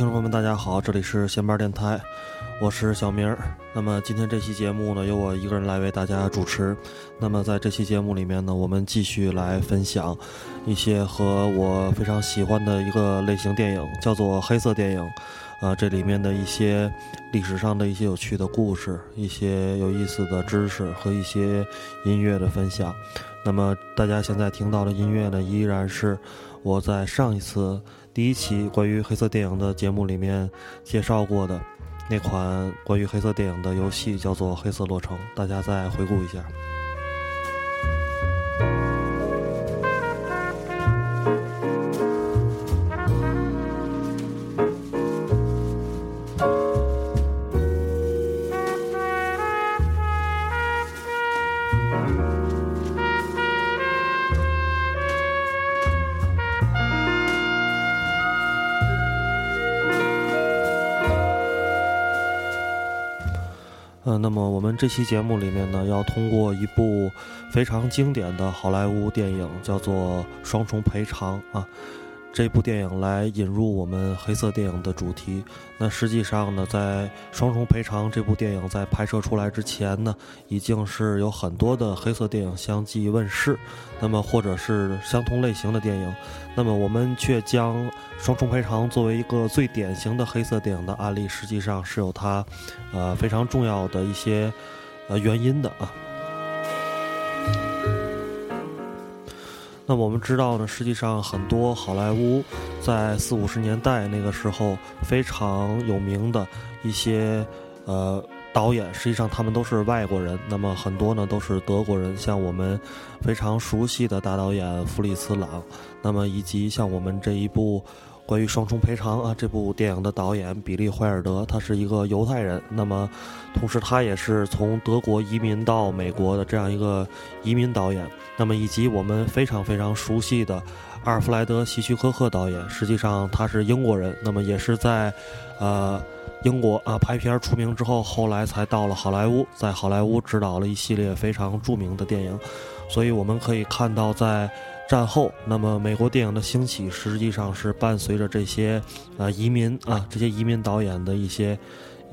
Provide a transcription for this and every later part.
听众朋友们，大家好，这里是闲班电台，我是小明。那么今天这期节目呢，由我一个人来为大家主持。那么在这期节目里面呢，我们继续来分享一些和我非常喜欢的一个类型电影，叫做黑色电影。啊，这里面的一些历史上的一些有趣的故事，一些有意思的知识和一些音乐的分享。那么大家现在听到的音乐呢，依然是我在上一次。第一期关于黑色电影的节目里面介绍过的那款关于黑色电影的游戏叫做《黑色洛城》，大家再回顾一下。这期节目里面呢，要通过一部非常经典的好莱坞电影，叫做《双重赔偿》啊。这部电影来引入我们黑色电影的主题。那实际上呢，在《双重赔偿》这部电影在拍摄出来之前呢，已经是有很多的黑色电影相继问世。那么或者是相同类型的电影，那么我们却将《双重赔偿》作为一个最典型的黑色电影的案例，实际上是有它，呃非常重要的一些呃原因的啊。那我们知道呢，实际上很多好莱坞在四五十年代那个时候非常有名的一些呃导演，实际上他们都是外国人。那么很多呢都是德国人，像我们非常熟悉的大导演弗里茨朗，那么以及像我们这一部。关于双重赔偿啊，这部电影的导演比利怀尔德，他是一个犹太人。那么，同时他也是从德国移民到美国的这样一个移民导演。那么，以及我们非常非常熟悉的阿尔弗莱德希区柯克导演，实际上他是英国人。那么，也是在呃英国啊拍片出名之后，后来才到了好莱坞，在好莱坞执导了一系列非常著名的电影。所以我们可以看到在。战后，那么美国电影的兴起实际上是伴随着这些啊移民啊这些移民导演的一些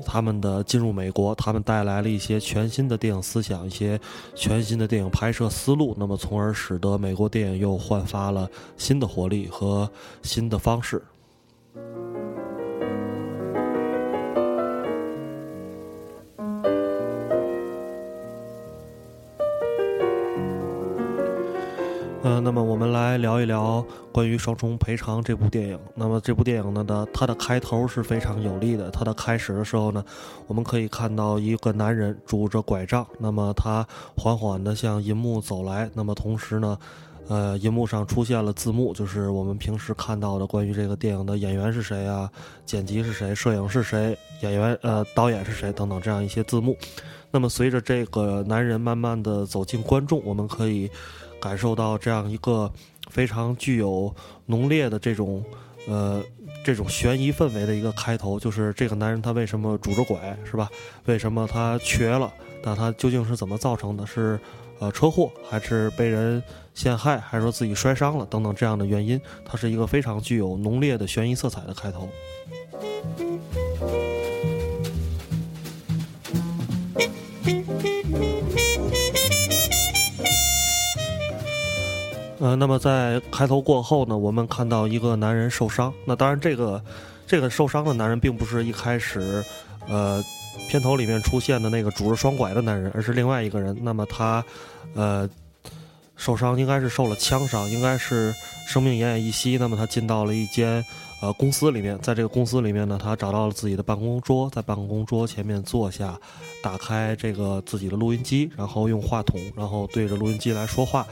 他们的进入美国，他们带来了一些全新的电影思想，一些全新的电影拍摄思路，那么从而使得美国电影又焕发了新的活力和新的方式。聊一聊关于《双重赔偿》这部电影。那么这部电影呢的它的开头是非常有力的。它的开始的时候呢，我们可以看到一个男人拄着拐杖，那么他缓缓地向银幕走来。那么同时呢，呃，银幕上出现了字幕，就是我们平时看到的关于这个电影的演员是谁啊，剪辑是谁，摄影是谁，演员呃导演是谁等等这样一些字幕。那么随着这个男人慢慢的走进观众，我们可以。感受到这样一个非常具有浓烈的这种呃这种悬疑氛围的一个开头，就是这个男人他为什么拄着拐是吧？为什么他瘸了？那他究竟是怎么造成的？是呃车祸，还是被人陷害，还是说自己摔伤了等等这样的原因？它是一个非常具有浓烈的悬疑色彩的开头。那么在开头过后呢，我们看到一个男人受伤。那当然，这个这个受伤的男人并不是一开始，呃，片头里面出现的那个拄着双拐的男人，而是另外一个人。那么他，呃，受伤，应该是受了枪伤，应该是生命奄奄一息。那么他进到了一间呃公司里面，在这个公司里面呢，他找到了自己的办公桌，在办公桌前面坐下，打开这个自己的录音机，然后用话筒，然后对着录音机来说话，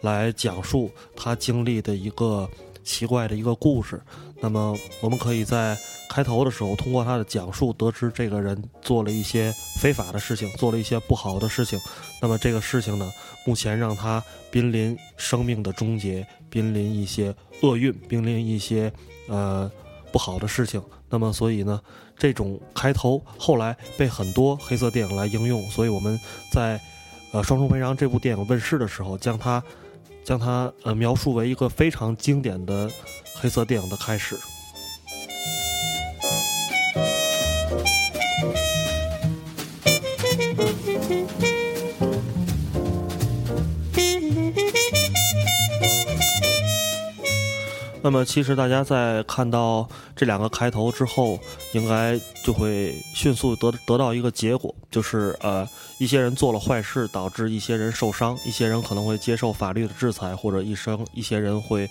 来讲述他经历的一个奇怪的一个故事。那么我们可以在开头的时候，通过他的讲述，得知这个人做了一些非法的事情，做了一些不好的事情。那么这个事情呢，目前让他濒临生命的终结，濒临一些厄运，濒临一些呃不好的事情。那么所以呢，这种开头后来被很多黑色电影来应用。所以我们在呃《双重赔偿》这部电影问世的时候，将它将它呃描述为一个非常经典的。黑色电影的开始。那么，其实大家在看到这两个开头之后，应该就会迅速得得到一个结果，就是呃，一些人做了坏事，导致一些人受伤，一些人可能会接受法律的制裁，或者一生一些人会。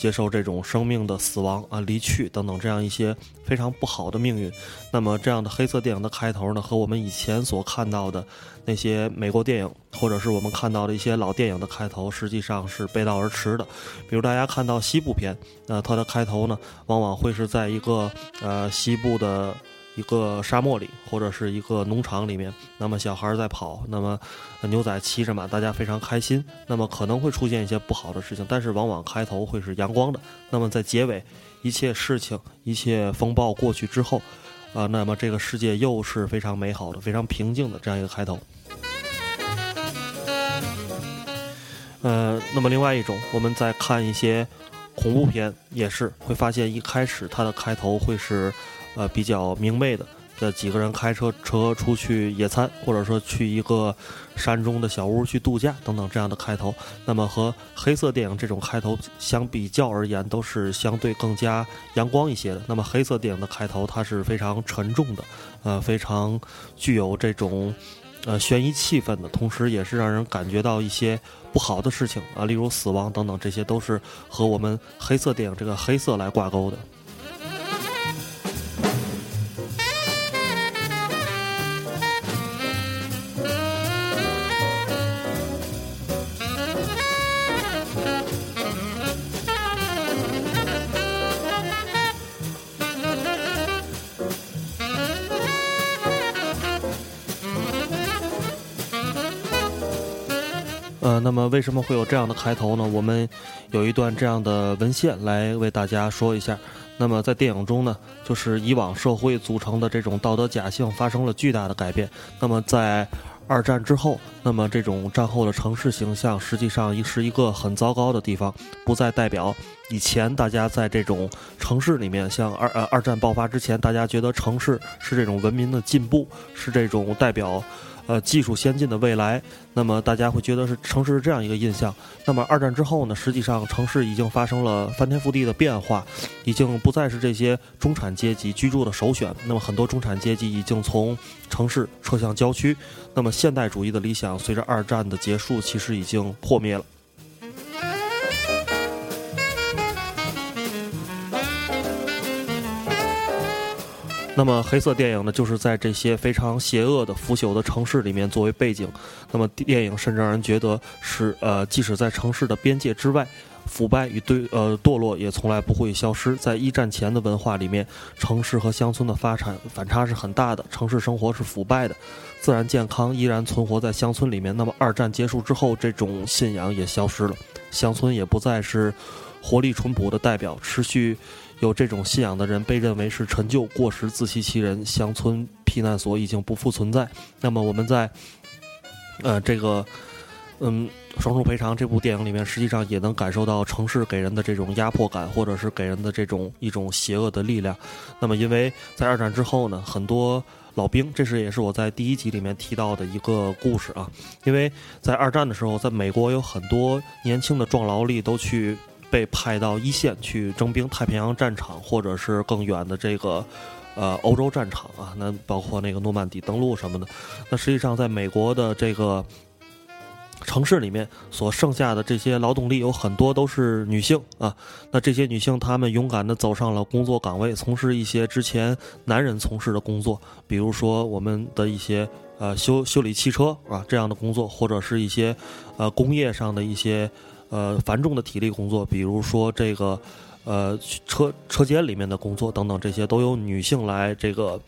接受这种生命的死亡啊、离去等等这样一些非常不好的命运，那么这样的黑色电影的开头呢，和我们以前所看到的那些美国电影，或者是我们看到的一些老电影的开头，实际上是背道而驰的。比如大家看到西部片，那它的开头呢，往往会是在一个呃西部的。一个沙漠里，或者是一个农场里面，那么小孩在跑，那么牛仔骑着马，大家非常开心。那么可能会出现一些不好的事情，但是往往开头会是阳光的。那么在结尾，一切事情、一切风暴过去之后，啊，那么这个世界又是非常美好的、非常平静的这样一个开头。呃，那么另外一种，我们在看一些恐怖片，也是会发现一开始它的开头会是。呃，比较明媚的，这几个人开车车出去野餐，或者说去一个山中的小屋去度假等等这样的开头，那么和黑色电影这种开头相比较而言，都是相对更加阳光一些的。那么黑色电影的开头它是非常沉重的，呃，非常具有这种呃悬疑气氛的，同时也是让人感觉到一些不好的事情啊，例如死亡等等，这些都是和我们黑色电影这个黑色来挂钩的。么为什么会有这样的开头呢？我们有一段这样的文献来为大家说一下。那么在电影中呢，就是以往社会组成的这种道德假性发生了巨大的改变。那么在二战之后，那么这种战后的城市形象实际上是一个很糟糕的地方，不再代表以前大家在这种城市里面，像二呃二战爆发之前，大家觉得城市是这种文明的进步，是这种代表。呃，技术先进的未来，那么大家会觉得是城市是这样一个印象。那么二战之后呢，实际上城市已经发生了翻天覆地的变化，已经不再是这些中产阶级居住的首选。那么很多中产阶级已经从城市撤向郊区。那么现代主义的理想随着二战的结束，其实已经破灭了。那么黑色电影呢，就是在这些非常邪恶的腐朽的城市里面作为背景。那么电影甚至让人觉得是呃，即使在城市的边界之外，腐败与对呃堕落也从来不会消失。在一战前的文化里面，城市和乡村的发展反差是很大的。城市生活是腐败的，自然健康依然存活在乡村里面。那么二战结束之后，这种信仰也消失了，乡村也不再是活力淳朴的代表，持续。有这种信仰的人被认为是陈旧、过时、自欺欺人。乡村避难所已经不复存在。那么我们在，呃，这个，嗯，《双重赔偿》这部电影里面，实际上也能感受到城市给人的这种压迫感，或者是给人的这种一种邪恶的力量。那么，因为在二战之后呢，很多老兵，这是也是我在第一集里面提到的一个故事啊。因为在二战的时候，在美国有很多年轻的壮劳力都去。被派到一线去征兵，太平洋战场或者是更远的这个，呃，欧洲战场啊，那包括那个诺曼底登陆什么的。那实际上，在美国的这个城市里面所剩下的这些劳动力有很多都是女性啊，那这些女性她们勇敢地走上了工作岗位，从事一些之前男人从事的工作，比如说我们的一些呃修修理汽车啊这样的工作，或者是一些呃工业上的一些呃繁重的体力工作，比如说这个呃车车间里面的工作等等，这些都由女性来这个。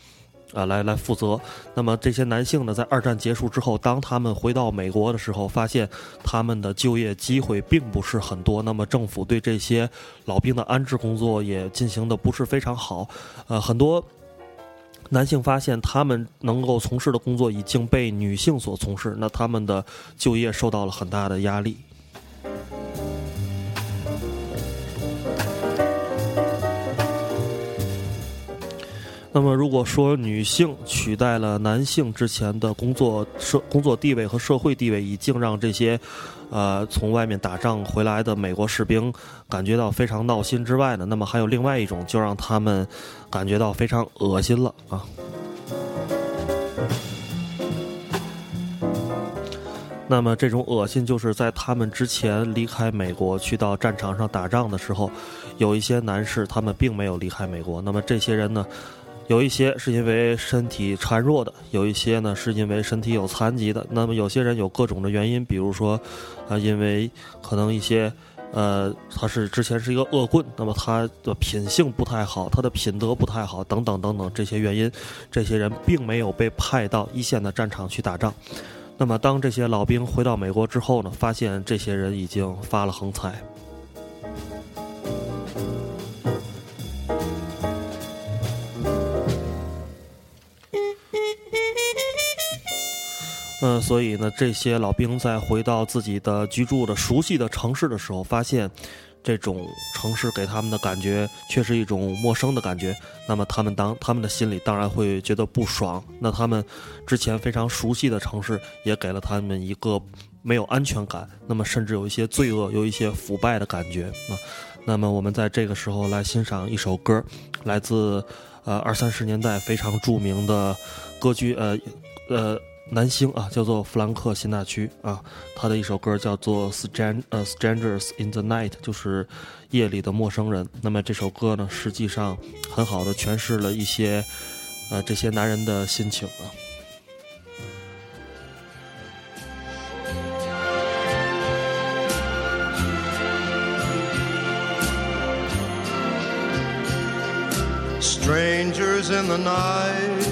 啊，来来负责。那么这些男性呢，在二战结束之后，当他们回到美国的时候，发现他们的就业机会并不是很多。那么政府对这些老兵的安置工作也进行的不是非常好。呃，很多男性发现他们能够从事的工作已经被女性所从事，那他们的就业受到了很大的压力。那么，如果说女性取代了男性之前的工作社工作地位和社会地位，已经让这些，呃，从外面打仗回来的美国士兵感觉到非常闹心之外呢，那么还有另外一种，就让他们感觉到非常恶心了啊。那么，这种恶心就是在他们之前离开美国去到战场上打仗的时候，有一些男士他们并没有离开美国。那么这些人呢？有一些是因为身体孱弱的，有一些呢是因为身体有残疾的。那么有些人有各种的原因，比如说，啊，因为可能一些，呃，他是之前是一个恶棍，那么他的品性不太好，他的品德不太好，等等等等这些原因，这些人并没有被派到一线的战场去打仗。那么当这些老兵回到美国之后呢，发现这些人已经发了横财。嗯，所以呢，这些老兵在回到自己的居住的熟悉的城市的时候，发现这种城市给他们的感觉却是一种陌生的感觉。那么他们当他们的心里当然会觉得不爽。那他们之前非常熟悉的城市也给了他们一个没有安全感。那么甚至有一些罪恶，有一些腐败的感觉啊。那么我们在这个时候来欣赏一首歌，来自呃二三十年代非常著名的歌剧呃呃。男星啊，叫做弗兰克·辛纳屈啊，他的一首歌叫做《Stran 呃 Strangers in the Night》，就是夜里的陌生人。那么这首歌呢，实际上很好的诠释了一些呃这些男人的心情啊。Strangers in the night.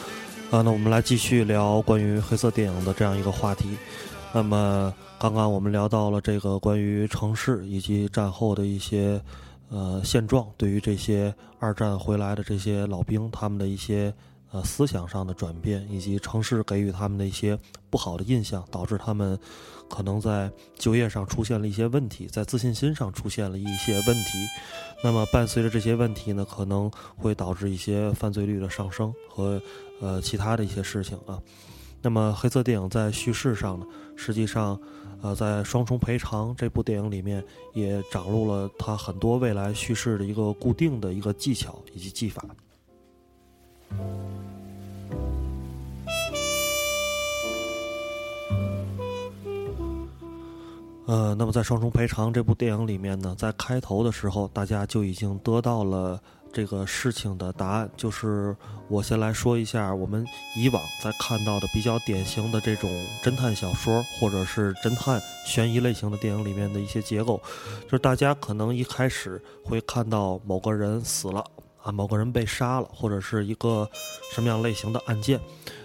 啊，那我们来继续聊关于黑色电影的这样一个话题。那么，刚刚我们聊到了这个关于城市以及战后的一些呃现状，对于这些二战回来的这些老兵，他们的一些呃思想上的转变，以及城市给予他们的一些不好的印象，导致他们。可能在就业上出现了一些问题，在自信心上出现了一些问题，那么伴随着这些问题呢，可能会导致一些犯罪率的上升和呃其他的一些事情啊。那么黑色电影在叙事上呢，实际上呃在《双重赔偿》这部电影里面也展露了它很多未来叙事的一个固定的一个技巧以及技法。呃，那么在《双重赔偿》这部电影里面呢，在开头的时候，大家就已经得到了这个事情的答案。就是我先来说一下，我们以往在看到的比较典型的这种侦探小说或者是侦探悬疑类型的电影里面的一些结构，就是大家可能一开始会看到某个人死了啊，某个人被杀了，或者是一个什么样类型的案件。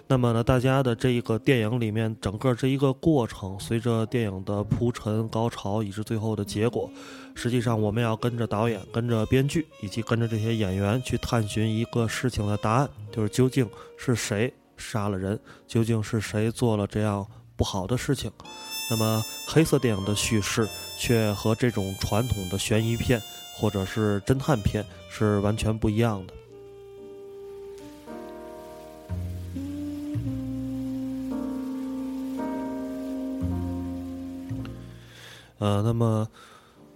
那么呢，大家的这一个电影里面，整个这一个过程，随着电影的铺陈、高潮，以致最后的结果，实际上我们要跟着导演、跟着编剧，以及跟着这些演员去探寻一个事情的答案，就是究竟是谁杀了人，究竟是谁做了这样不好的事情。那么黑色电影的叙事却和这种传统的悬疑片或者是侦探片是完全不一样的。呃，那么，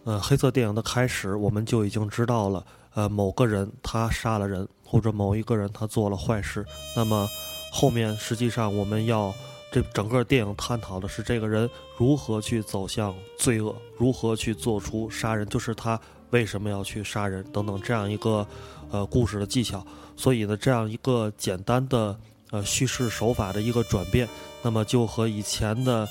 呃，黑色电影的开始，我们就已经知道了，呃，某个人他杀了人，或者某一个人他做了坏事。那么，后面实际上我们要这整个电影探讨的是这个人如何去走向罪恶，如何去做出杀人，就是他为什么要去杀人等等这样一个呃故事的技巧。所以呢，这样一个简单的呃叙事手法的一个转变，那么就和以前的。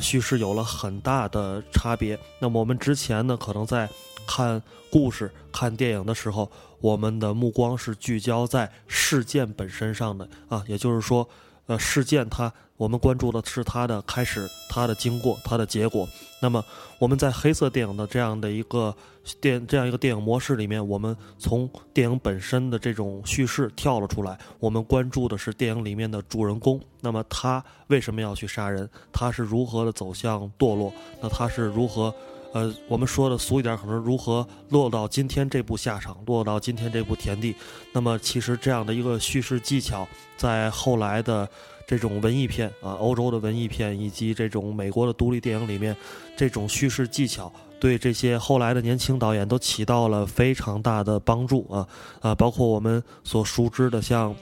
叙事有了很大的差别。那么我们之前呢，可能在看故事、看电影的时候，我们的目光是聚焦在事件本身上的啊，也就是说，呃，事件它。我们关注的是它的开始、它的经过、它的结果。那么我们在黑色电影的这样的一个电这样一个电影模式里面，我们从电影本身的这种叙事跳了出来，我们关注的是电影里面的主人公。那么他为什么要去杀人？他是如何的走向堕落？那他是如何？呃，我们说的俗一点，可能如何落到今天这部下场，落到今天这部田地？那么其实这样的一个叙事技巧，在后来的。这种文艺片啊，欧洲的文艺片以及这种美国的独立电影里面，这种叙事技巧对这些后来的年轻导演都起到了非常大的帮助啊啊！包括我们所熟知的像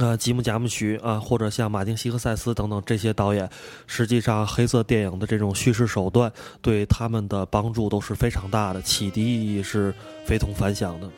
啊吉姆·贾木许啊，或者像马丁·希克塞斯等等这些导演，实际上黑色电影的这种叙事手段对他们的帮助都是非常大的，启迪意义是非同凡响的。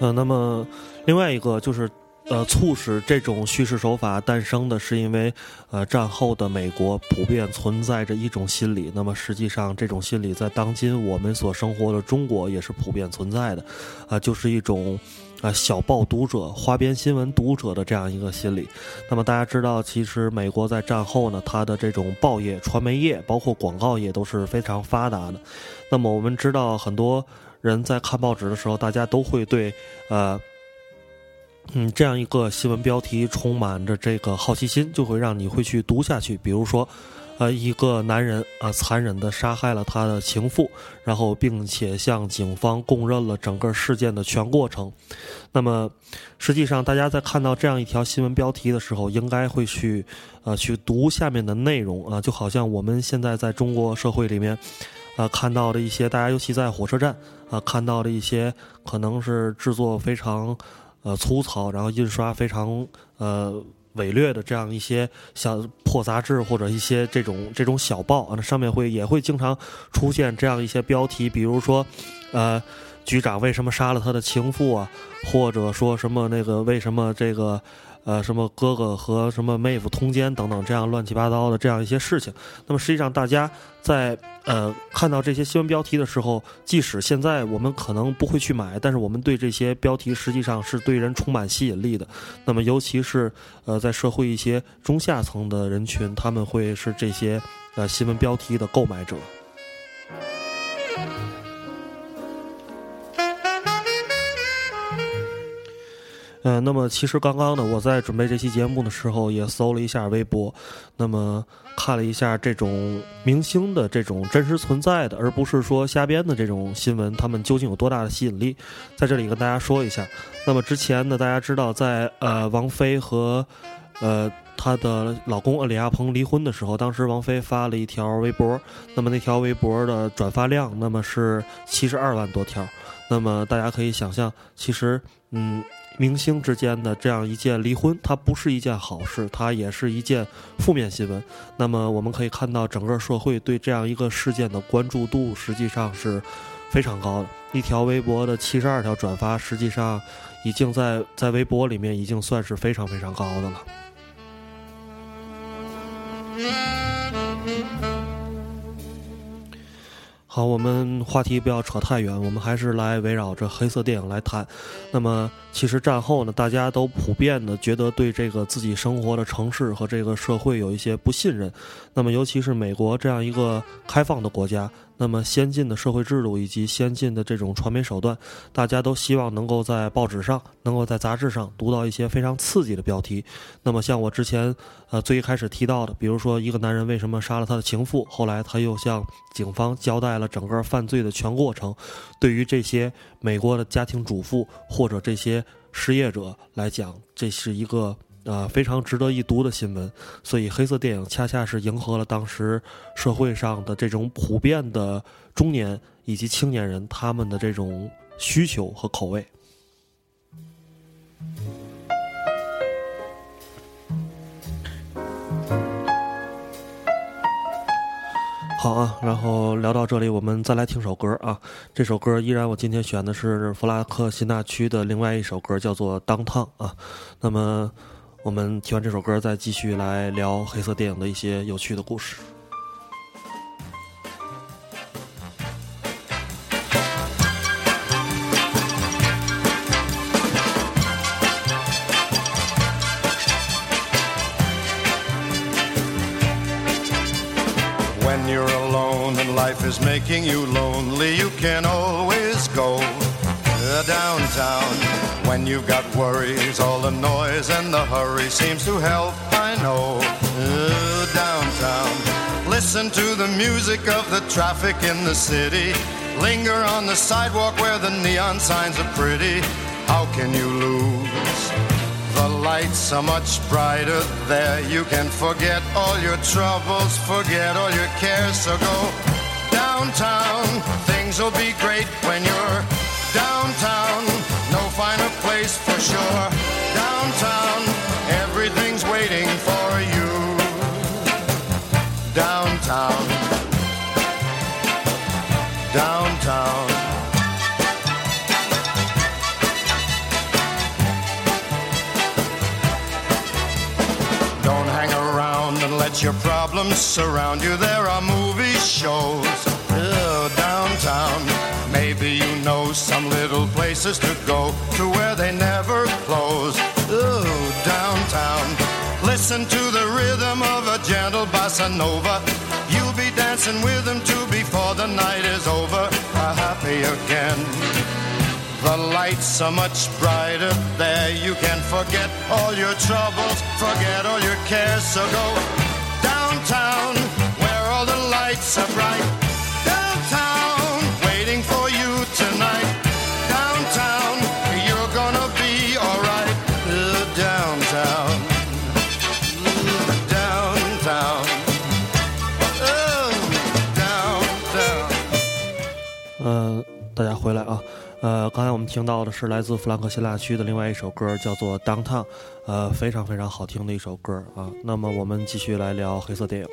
呃，那么另外一个就是，呃，促使这种叙事手法诞生的是因为，呃，战后的美国普遍存在着一种心理。那么实际上，这种心理在当今我们所生活的中国也是普遍存在的，啊，就是一种啊小报读者、花边新闻读者的这样一个心理。那么大家知道，其实美国在战后呢，它的这种报业、传媒业，包括广告业都是非常发达的。那么我们知道很多。人在看报纸的时候，大家都会对，呃，嗯，这样一个新闻标题充满着这个好奇心，就会让你会去读下去。比如说，呃，一个男人啊，残忍的杀害了他的情妇，然后并且向警方供认了整个事件的全过程。那么，实际上大家在看到这样一条新闻标题的时候，应该会去，呃，去读下面的内容啊，就好像我们现在在中国社会里面。啊，看到的一些大家尤其在火车站啊，看到的一些可能是制作非常呃粗糙，然后印刷非常呃伪劣的这样一些小破杂志或者一些这种这种小报啊，那上面会也会经常出现这样一些标题，比如说，呃，局长为什么杀了他的情妇啊，或者说什么那个为什么这个。呃，什么哥哥和什么妹夫通奸等等，这样乱七八糟的这样一些事情。那么实际上，大家在呃看到这些新闻标题的时候，即使现在我们可能不会去买，但是我们对这些标题实际上是对人充满吸引力的。那么尤其是呃在社会一些中下层的人群，他们会是这些呃新闻标题的购买者。嗯，那么其实刚刚呢，我在准备这期节目的时候，也搜了一下微博，那么看了一下这种明星的这种真实存在的，而不是说瞎编的这种新闻，他们究竟有多大的吸引力？在这里跟大家说一下。那么之前呢，大家知道，在呃王菲和呃她的老公李亚鹏离婚的时候，当时王菲发了一条微博，那么那条微博的转发量，那么是七十二万多条。那么大家可以想象，其实嗯。明星之间的这样一件离婚，它不是一件好事，它也是一件负面新闻。那么我们可以看到，整个社会对这样一个事件的关注度实际上是非常高的。一条微博的七十二条转发，实际上已经在在微博里面已经算是非常非常高的了。好，我们话题不要扯太远，我们还是来围绕着黑色电影来谈。那么，其实战后呢，大家都普遍的觉得对这个自己生活的城市和这个社会有一些不信任。那么，尤其是美国这样一个开放的国家。那么先进的社会制度以及先进的这种传媒手段，大家都希望能够在报纸上、能够在杂志上读到一些非常刺激的标题。那么像我之前呃最一开始提到的，比如说一个男人为什么杀了他的情妇，后来他又向警方交代了整个犯罪的全过程。对于这些美国的家庭主妇或者这些失业者来讲，这是一个。啊，非常值得一读的新闻，所以黑色电影恰恰是迎合了当时社会上的这种普遍的中年以及青年人他们的这种需求和口味。好啊，然后聊到这里，我们再来听首歌啊。这首歌依然，我今天选的是弗拉克辛纳区的另外一首歌，叫做《当烫》啊。那么。我们听完这首歌，再继续来聊黑色电影的一些有趣的故事。When you're alone and life is making you lonely, you can always go downtown. When you've got worries, all the noise and the hurry seems to help, I know. Downtown. Listen to the music of the traffic in the city. Linger on the sidewalk where the neon signs are pretty. How can you lose? The lights are much brighter there. You can forget all your troubles, forget all your cares. So go downtown. Things will be great when you're downtown no finer place for sure. Downtown, everything's waiting for you. Downtown, downtown. Don't hang around and let your problems surround you. There are movie shows uh, downtown know some little places to go to where they never close. Ooh, downtown. Listen to the rhythm of a gentle bossa nova. You'll be dancing with them too before the night is over. Uh, happy again. The lights are much brighter there. You can forget all your troubles, forget all your cares. So go downtown where all the lights are bright. 回来啊。呃，刚才我们听到的是来自弗兰克希腊区的另外一首歌，叫做《Downtown》，呃，非常非常好听的一首歌啊。那么我们继续来聊黑色电影。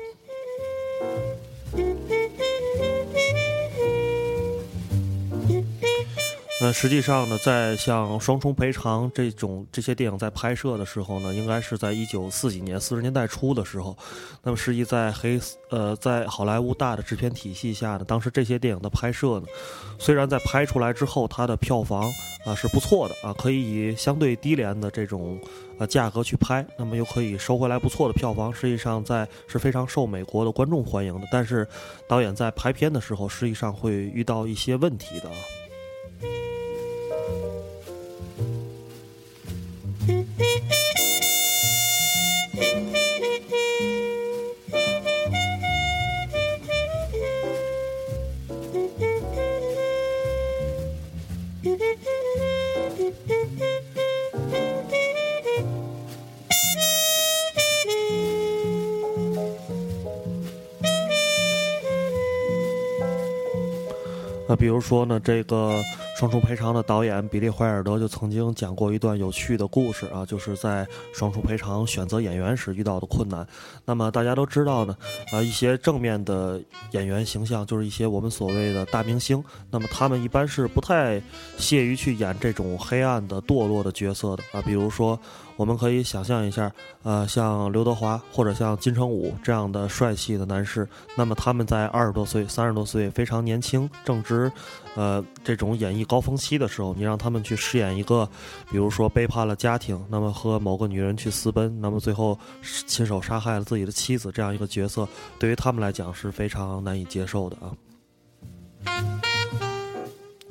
那实际上呢，在像《双重赔偿》这种这些电影在拍摄的时候呢，应该是在一九四几年四十年代初的时候。那么，实际在黑呃在好莱坞大的制片体系下呢，当时这些电影的拍摄呢，虽然在拍出来之后，它的票房啊是不错的啊，可以以相对低廉的这种呃价格去拍，那么又可以收回来不错的票房，实际上在是非常受美国的观众欢迎的。但是，导演在拍片的时候，实际上会遇到一些问题的。那比如说呢，这个。双重赔偿的导演比利怀尔德就曾经讲过一段有趣的故事啊，就是在双重赔偿选择演员时遇到的困难。那么大家都知道呢，啊，一些正面的演员形象就是一些我们所谓的大明星，那么他们一般是不太屑于去演这种黑暗的堕落的角色的啊，比如说。我们可以想象一下，呃，像刘德华或者像金城武这样的帅气的男士，那么他们在二十多岁、三十多岁非常年轻、正值，呃，这种演艺高峰期的时候，你让他们去饰演一个，比如说背叛了家庭，那么和某个女人去私奔，那么最后亲手杀害了自己的妻子这样一个角色，对于他们来讲是非常难以接受的啊。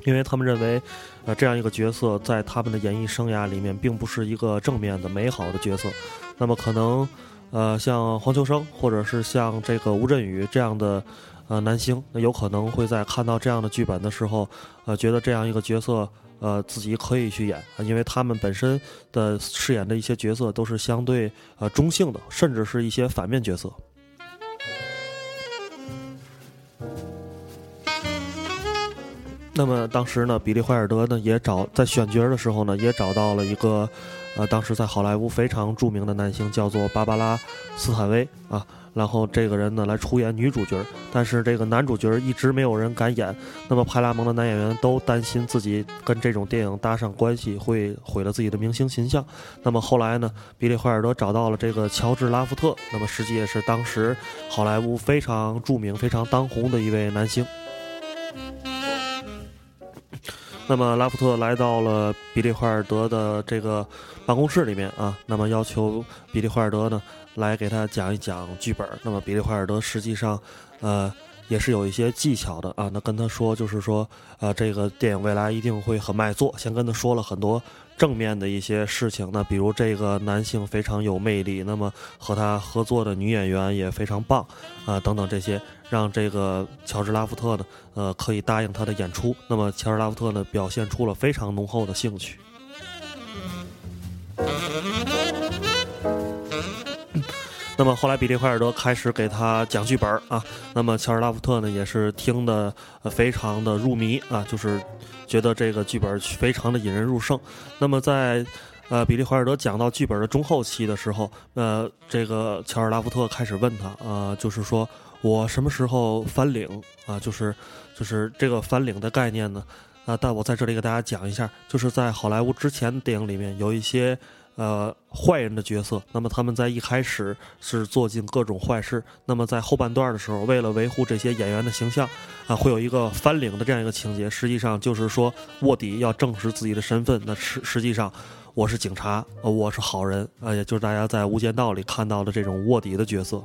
因为他们认为，呃，这样一个角色在他们的演艺生涯里面并不是一个正面的、美好的角色。那么可能，呃，像黄秋生或者是像这个吴镇宇这样的，呃，男星，那有可能会在看到这样的剧本的时候，呃，觉得这样一个角色，呃，自己可以去演，因为他们本身的饰演的一些角色都是相对呃中性的，甚至是一些反面角色。那么当时呢，比利怀尔德呢也找在选角的时候呢，也找到了一个，呃，当时在好莱坞非常著名的男星，叫做芭芭拉·斯坦威啊。然后这个人呢来出演女主角，但是这个男主角一直没有人敢演。那么派拉蒙的男演员都担心自己跟这种电影搭上关系会毁了自己的明星形象。那么后来呢，比利怀尔德找到了这个乔治·拉夫特，那么实际也是当时好莱坞非常著名、非常当红的一位男星。那么拉夫特来到了比利怀尔德的这个办公室里面啊，那么要求比利怀尔德呢来给他讲一讲剧本。那么比利怀尔德实际上，呃，也是有一些技巧的啊。那跟他说就是说，呃，这个电影未来一定会很卖座。先跟他说了很多。正面的一些事情，那比如这个男性非常有魅力，那么和他合作的女演员也非常棒，啊，等等这些，让这个乔治拉夫特呢，呃，可以答应他的演出。那么乔治拉夫特呢，表现出了非常浓厚的兴趣。那么后来，比利怀尔德开始给他讲剧本啊。那么乔尔拉夫特呢，也是听得非常的入迷啊，就是觉得这个剧本非常的引人入胜。那么在呃比利怀尔德讲到剧本的中后期的时候，呃，这个乔尔拉夫特开始问他啊，就是说我什么时候翻领啊？就是就是这个翻领的概念呢？啊，但我在这里给大家讲一下，就是在好莱坞之前电影里面有一些。呃，坏人的角色，那么他们在一开始是做尽各种坏事，那么在后半段的时候，为了维护这些演员的形象，啊，会有一个翻领的这样一个情节，实际上就是说卧底要证实自己的身份，那实实际上我是警察，我是好人，啊，也就是大家在《无间道》里看到的这种卧底的角色。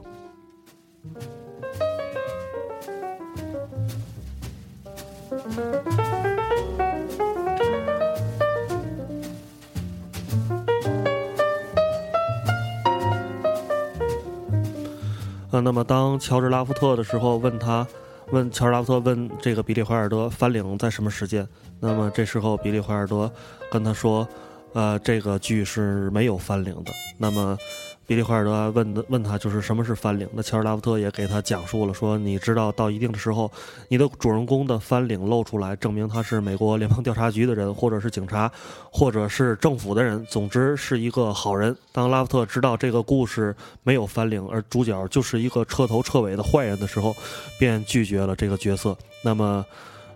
那么，当乔治·拉夫特的时候问他，问乔治·拉夫特问这个比利·怀尔德翻领在什么时间？那么这时候比利·怀尔德跟他说，呃，这个剧是没有翻领的。那么，比利怀尔德问的问他就是什么是翻领，那乔尔拉夫特也给他讲述了说，你知道到一定的时候，你的主人公的翻领露出来，证明他是美国联邦调查局的人，或者是警察，或者是政府的人，总之是一个好人。当拉夫特知道这个故事没有翻领，而主角就是一个彻头彻尾的坏人的时候，便拒绝了这个角色。那么，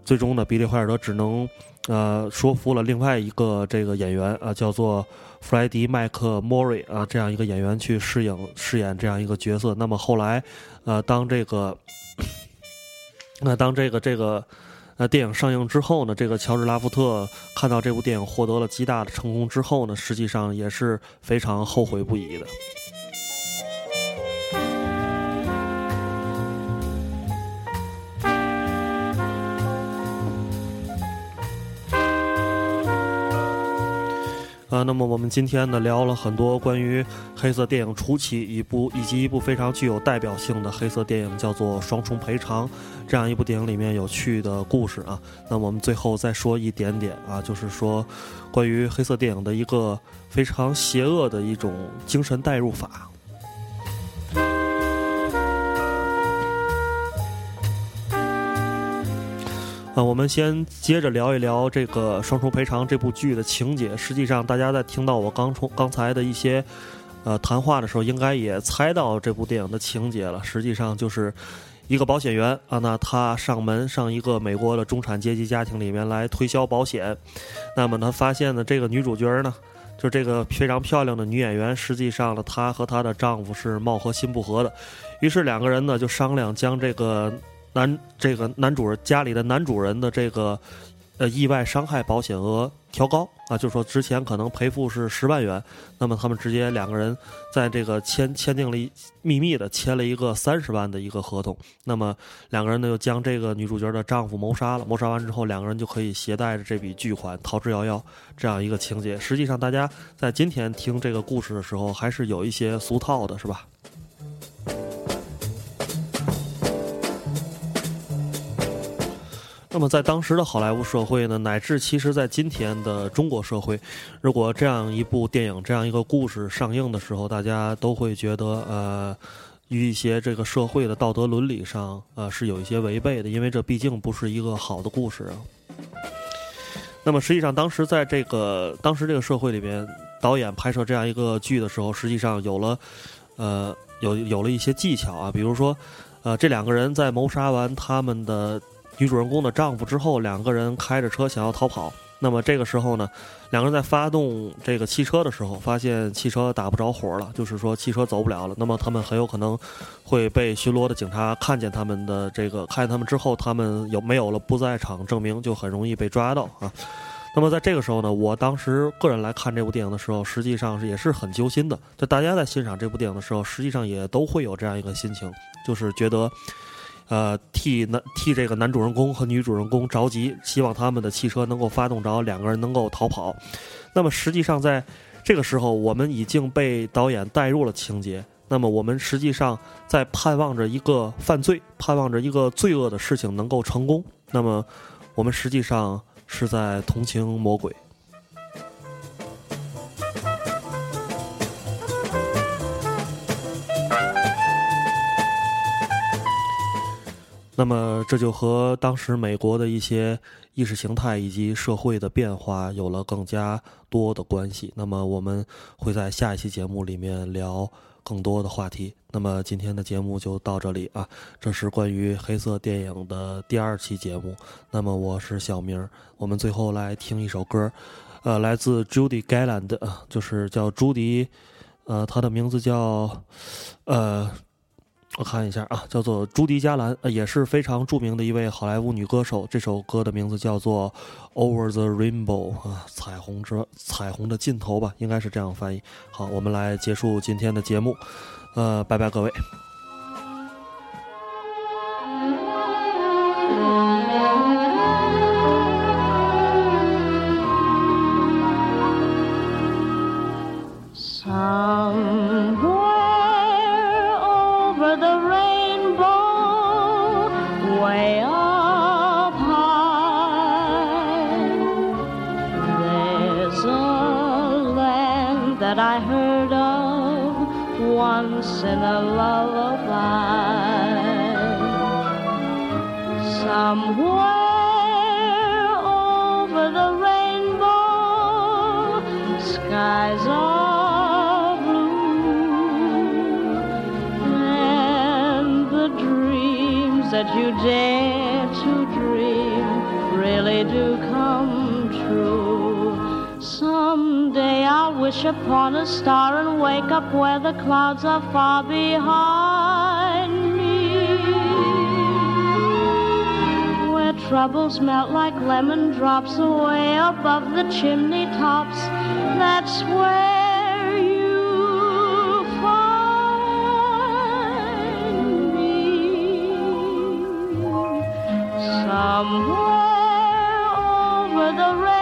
最终呢，比利怀尔德只能。呃，说服了另外一个这个演员啊，叫做弗莱迪麦克莫瑞啊，这样一个演员去饰演饰演这样一个角色。那么后来，呃，当这个，那当这个这个呃电影上映之后呢，这个乔治拉夫特看到这部电影获得了极大的成功之后呢，实际上也是非常后悔不已的。啊，那么我们今天呢聊了很多关于黑色电影初期一部以及一部非常具有代表性的黑色电影，叫做《双重赔偿》这样一部电影里面有趣的故事啊。那我们最后再说一点点啊，就是说关于黑色电影的一个非常邪恶的一种精神代入法。啊，我们先接着聊一聊这个《双重赔偿》这部剧的情节。实际上，大家在听到我刚从刚才的一些呃谈话的时候，应该也猜到这部电影的情节了。实际上，就是一个保险员啊，那他上门上一个美国的中产阶级家庭里面来推销保险。那么他发现呢，这个女主角呢，就这个非常漂亮的女演员，实际上呢，她和她的丈夫是貌合心不合的。于是两个人呢就商量将这个。男这个男主人家里的男主人的这个呃意外伤害保险额调高啊，就说之前可能赔付是十万元，那么他们直接两个人在这个签签订了一秘密的签了一个三十万的一个合同，那么两个人呢又将这个女主角的丈夫谋杀了，谋杀完之后两个人就可以携带着这笔巨款逃之夭夭，这样一个情节。实际上大家在今天听这个故事的时候还是有一些俗套的，是吧？那么，在当时的好莱坞社会呢，乃至其实，在今天的中国社会，如果这样一部电影、这样一个故事上映的时候，大家都会觉得，呃，与一些这个社会的道德伦理上，呃，是有一些违背的，因为这毕竟不是一个好的故事啊。那么，实际上，当时在这个当时这个社会里边，导演拍摄这样一个剧的时候，实际上有了，呃，有有了一些技巧啊，比如说，呃，这两个人在谋杀完他们的。女主人公的丈夫之后，两个人开着车想要逃跑。那么这个时候呢，两个人在发动这个汽车的时候，发现汽车打不着火了，就是说汽车走不了了。那么他们很有可能会被巡逻的警察看见他们的这个，看见他们之后，他们有没有了不在场证明，就很容易被抓到啊。那么在这个时候呢，我当时个人来看这部电影的时候，实际上是也是很揪心的。就大家在欣赏这部电影的时候，实际上也都会有这样一个心情，就是觉得。呃，替男替这个男主人公和女主人公着急，希望他们的汽车能够发动着，两个人能够逃跑。那么实际上，在这个时候，我们已经被导演带入了情节。那么我们实际上在盼望着一个犯罪，盼望着一个罪恶的事情能够成功。那么我们实际上是在同情魔鬼。那么这就和当时美国的一些意识形态以及社会的变化有了更加多的关系。那么我们会在下一期节目里面聊更多的话题。那么今天的节目就到这里啊，这是关于黑色电影的第二期节目。那么我是小明，我们最后来听一首歌，呃，来自 Judy Garland，就是叫朱迪，呃，他的名字叫，呃。我看一下啊，叫做朱迪·加兰、也是非常著名的一位好莱坞女歌手。这首歌的名字叫做《Over the Rainbow》啊，彩虹之彩虹的尽头吧，应该是这样翻译。好，我们来结束今天的节目，呃，拜拜各位。Some in a lullaby. Somewhere over the rainbow, skies are blue, and the dreams that you dare wish upon a star and wake up where the clouds are far behind me. Where troubles melt like lemon drops away above the chimney tops. That's where you find me. Somewhere over the rainbow,